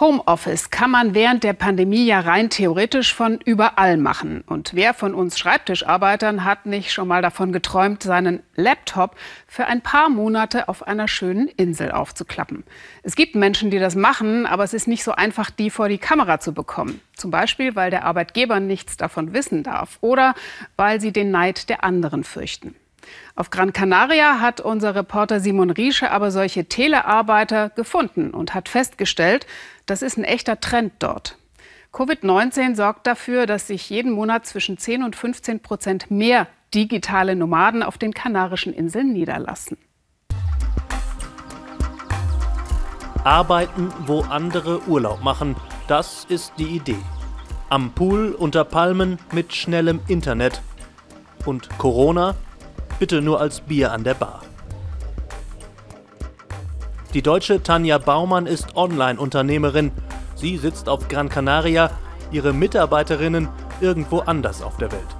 Homeoffice kann man während der Pandemie ja rein theoretisch von überall machen. Und wer von uns Schreibtischarbeitern hat nicht schon mal davon geträumt, seinen Laptop für ein paar Monate auf einer schönen Insel aufzuklappen? Es gibt Menschen, die das machen, aber es ist nicht so einfach, die vor die Kamera zu bekommen. Zum Beispiel, weil der Arbeitgeber nichts davon wissen darf oder weil sie den Neid der anderen fürchten. Auf Gran Canaria hat unser Reporter Simon Riesche aber solche Telearbeiter gefunden und hat festgestellt, das ist ein echter Trend dort. Covid-19 sorgt dafür, dass sich jeden Monat zwischen 10 und 15 Prozent mehr digitale Nomaden auf den Kanarischen Inseln niederlassen. Arbeiten, wo andere Urlaub machen, das ist die Idee. Am Pool unter Palmen mit schnellem Internet. Und Corona bitte nur als Bier an der Bar. Die deutsche Tanja Baumann ist Online-Unternehmerin. Sie sitzt auf Gran Canaria, ihre Mitarbeiterinnen irgendwo anders auf der Welt.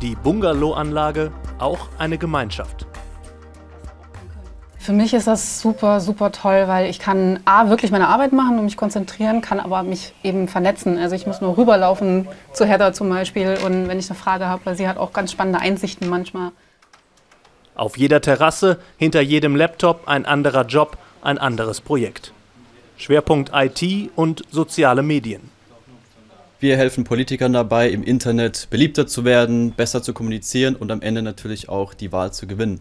Die Bungalow-Anlage auch eine Gemeinschaft. Für mich ist das super, super toll, weil ich kann A, wirklich meine Arbeit machen und mich konzentrieren, kann aber mich eben vernetzen. Also ich muss nur rüberlaufen zu Heather zum Beispiel und wenn ich eine Frage habe, weil sie hat auch ganz spannende Einsichten manchmal. Auf jeder Terrasse, hinter jedem Laptop ein anderer Job, ein anderes Projekt. Schwerpunkt IT und soziale Medien. Wir helfen Politikern dabei, im Internet beliebter zu werden, besser zu kommunizieren und am Ende natürlich auch die Wahl zu gewinnen.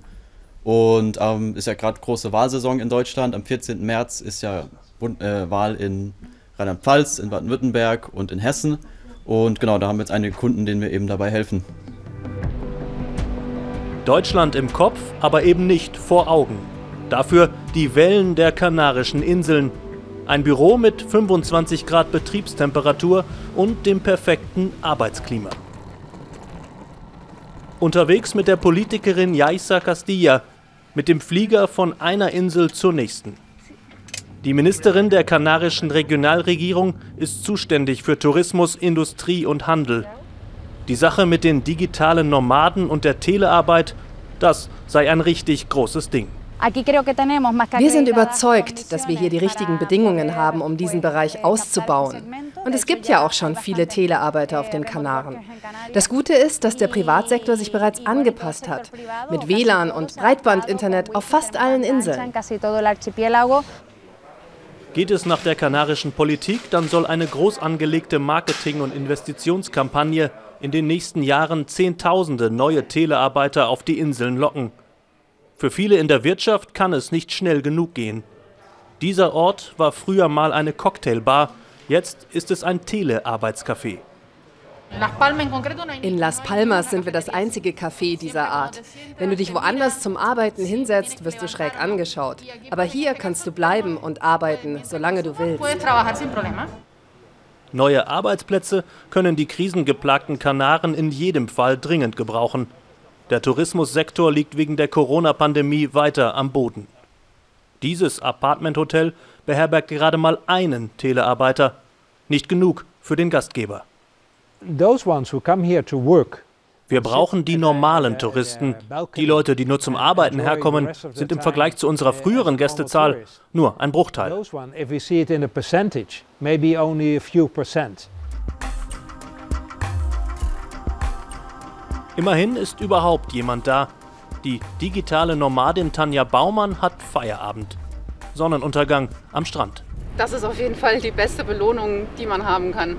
Und ähm, ist ja gerade große Wahlsaison in Deutschland. Am 14. März ist ja Bund, äh, Wahl in Rheinland-Pfalz, in Baden-Württemberg und in Hessen. Und genau, da haben wir jetzt einige Kunden, denen wir eben dabei helfen. Deutschland im Kopf, aber eben nicht vor Augen. Dafür die Wellen der Kanarischen Inseln. Ein Büro mit 25 Grad Betriebstemperatur und dem perfekten Arbeitsklima. Unterwegs mit der Politikerin Yaisa Castilla, mit dem Flieger von einer Insel zur nächsten. Die Ministerin der kanarischen Regionalregierung ist zuständig für Tourismus, Industrie und Handel. Die Sache mit den digitalen Nomaden und der Telearbeit, das sei ein richtig großes Ding. Wir sind überzeugt, dass wir hier die richtigen Bedingungen haben, um diesen Bereich auszubauen. Und es gibt ja auch schon viele Telearbeiter auf den Kanaren. Das Gute ist, dass der Privatsektor sich bereits angepasst hat. Mit WLAN und Breitbandinternet auf fast allen Inseln. Geht es nach der kanarischen Politik, dann soll eine groß angelegte Marketing- und Investitionskampagne in den nächsten Jahren Zehntausende neue Telearbeiter auf die Inseln locken. Für viele in der Wirtschaft kann es nicht schnell genug gehen. Dieser Ort war früher mal eine Cocktailbar, jetzt ist es ein Telearbeitscafé. In Las Palmas sind wir das einzige Café dieser Art. Wenn du dich woanders zum Arbeiten hinsetzt, wirst du schräg angeschaut. Aber hier kannst du bleiben und arbeiten, solange du willst. Neue Arbeitsplätze können die krisengeplagten Kanaren in jedem Fall dringend gebrauchen. Der Tourismussektor liegt wegen der Corona-Pandemie weiter am Boden. Dieses Apartmenthotel beherbergt gerade mal einen Telearbeiter. Nicht genug für den Gastgeber. Wir brauchen die normalen Touristen. Die Leute, die nur zum Arbeiten herkommen, sind im Vergleich zu unserer früheren Gästezahl nur ein Bruchteil. Immerhin ist überhaupt jemand da. Die digitale Nomadin Tanja Baumann hat Feierabend. Sonnenuntergang am Strand. Das ist auf jeden Fall die beste Belohnung, die man haben kann.